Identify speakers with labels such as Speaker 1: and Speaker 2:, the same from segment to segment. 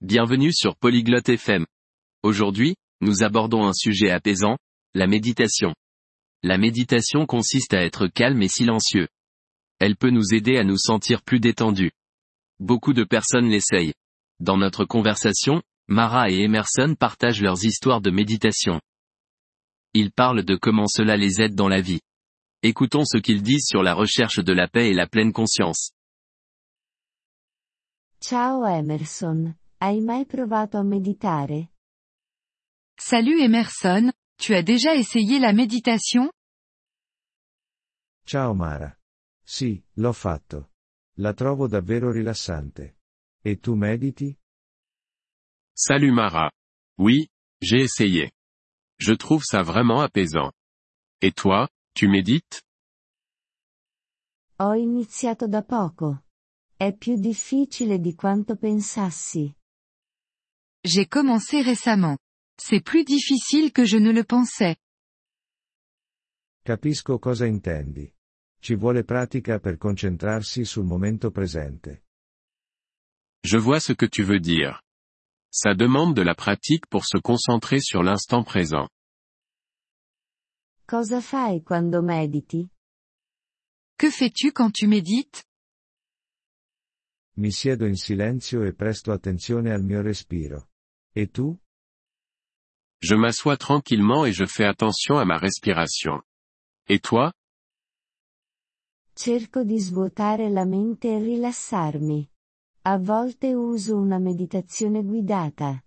Speaker 1: Bienvenue sur Polyglotte FM. Aujourd'hui, nous abordons un sujet apaisant, la méditation. La méditation consiste à être calme et silencieux. Elle peut nous aider à nous sentir plus détendus. Beaucoup de personnes l'essayent. Dans notre conversation, Mara et Emerson partagent leurs histoires de méditation. Ils parlent de comment cela les aide dans la vie. Écoutons ce qu'ils disent sur la recherche de la paix et la pleine conscience.
Speaker 2: Ciao Emerson, hai mai provato a meditare?
Speaker 3: Salut Emerson, tu as déjà essayé la méditation
Speaker 4: Ciao Mara. Sì, l'ho fatto. La trovo davvero rilassante. E tu mediti?
Speaker 5: Salut Mara. Oui, j'ai essayé. Je trouve ça vraiment apaisant. Et toi, tu médites
Speaker 2: Ho iniziato da poco. È più difficile di quanto pensassi.
Speaker 3: J'ai commencé récemment. C'est plus difficile que je ne le pensais.
Speaker 4: Capisco cosa intendi. Ci vuole pratica per concentrarsi sul momento presente.
Speaker 5: Je vois ce que tu veux dire. Ça demande de la pratique pour se concentrer sur l'instant présent.
Speaker 2: Cosa fai quando mediti?
Speaker 3: Que fais-tu quand tu médites?
Speaker 4: Mi siedo in silenzio e presto attenzione al mio respiro. E tu?
Speaker 5: Je m'assois tranquillement et je fais attention à ma respiration. Et toi?
Speaker 2: Cerco di svuotare la mente e rilassarmi. A volte uso una meditazione guidata.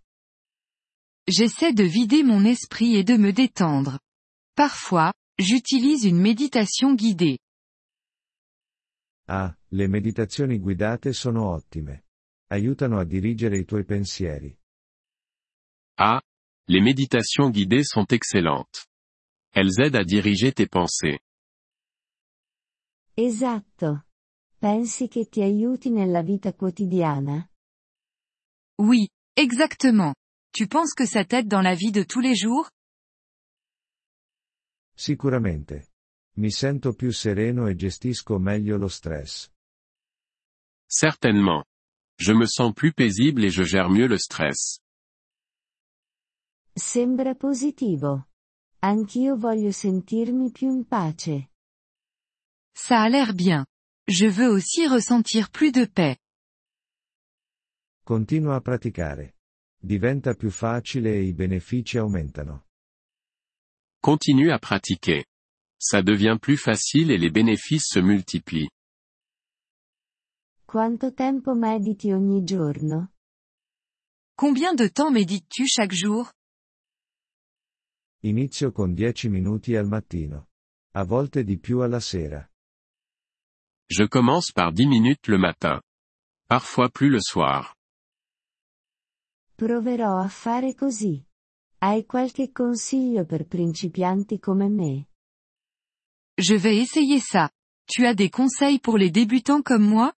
Speaker 3: J'essaie de vider mon esprit et de me détendre. Parfois, j'utilise une méditation guidée.
Speaker 4: Ah, le meditazioni guidate sono ottime. Aiutano a dirigere i tuoi pensieri.
Speaker 5: Ah, les méditations guidées sont excellentes. Elles aident à diriger tes pensées.
Speaker 2: Esatto. Pensi che ti aiuti nella vita quotidiana?
Speaker 3: Oui, exactement. Tu penses que ça t'aide dans la vie de tous les jours?
Speaker 4: Sicuramente. Mi sento più sereno e gestisco meglio lo stress.
Speaker 5: Certainement. Je me sens plus paisible et je gère mieux le stress.
Speaker 2: Sembra positivo. Anch'io voglio sentirmi più in pace.
Speaker 3: Ça a l'air bien. Je veux aussi ressentir plus de paix.
Speaker 4: Continua a praticare. Diventa più facile e i benefici aumentano.
Speaker 5: Continue à pratiquer. Ça devient plus facile et les bénéfices se multiplient.
Speaker 2: Quanto tempo mediti ogni giorno?
Speaker 3: Combien de temps médites-tu chaque jour?
Speaker 4: Inizio con 10 minuti al mattino. A volte di più alla sera.
Speaker 5: Je commence par 10 minutes le matin. Parfois plus le soir.
Speaker 2: Proverò a fare così. Hai qualche consiglio per principianti come me?
Speaker 3: Je vais essayer ça. Tu as des conseils pour les débutants comme moi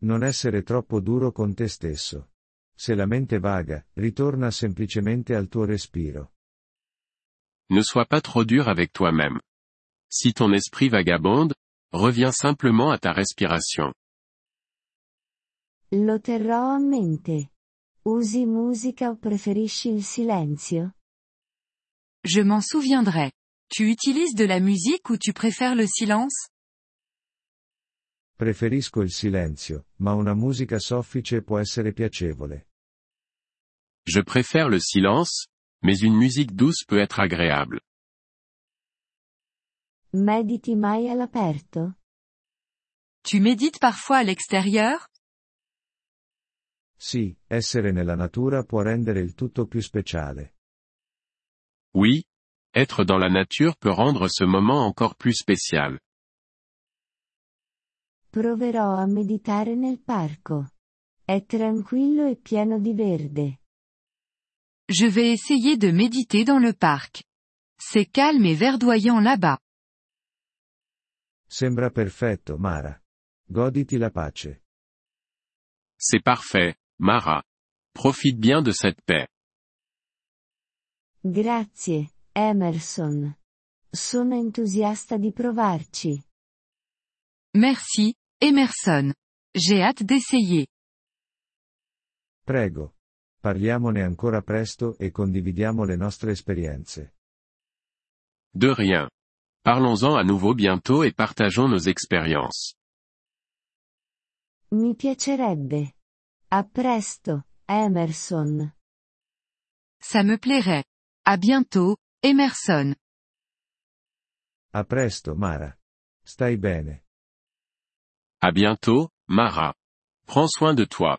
Speaker 4: Non essere troppo duro con te stesso. Se la mente vaga, ritorna semplicemente al tuo respiro.
Speaker 5: Ne sois pas trop dur avec toi-même. Si ton esprit vagabonde, reviens simplement à ta respiration.
Speaker 2: Lo terrò a mente. Usi musica o preferisci il silenzio?
Speaker 3: Je m'en souviendrai. Tu utilises de la musique ou tu préfères le silence?
Speaker 4: Preferisco il silenzio, ma una musica soffice può essere piacevole.
Speaker 5: Je préfère le silence, mais une musique douce peut être agréable.
Speaker 2: Mediti mai all'aperto?
Speaker 3: Tu médites parfois à l'extérieur?
Speaker 4: Sì, essere nella natura può rendere il tutto più speciale.
Speaker 5: Oui, être dans la nature peut rendre ce moment encore plus spécial.
Speaker 2: Proverò a meditare nel parco. È tranquillo e pieno di verde.
Speaker 3: Je vais essayer de méditer dans le parc. C'est calme et verdoyant là-bas.
Speaker 4: Sembra perfetto, Mara. Goditi la pace.
Speaker 5: C'est parfait, Mara. Profite bien de cette paix.
Speaker 2: Grazie, Emerson. Sono entusiasta di provarci.
Speaker 3: Merci, Emerson. J'ai hâte d'essayer.
Speaker 4: Prego. Parliamone ancora presto e condividiamo le nostre esperienze.
Speaker 5: De rien. Parlons-en à nouveau bientôt et partageons nos expériences.
Speaker 2: Mi piacerebbe. A presto, Emerson.
Speaker 3: Ça me plairait. À bientôt, Emerson.
Speaker 4: A presto, Mara. Stai bene.
Speaker 5: À bientôt, Mara. Prends soin de toi.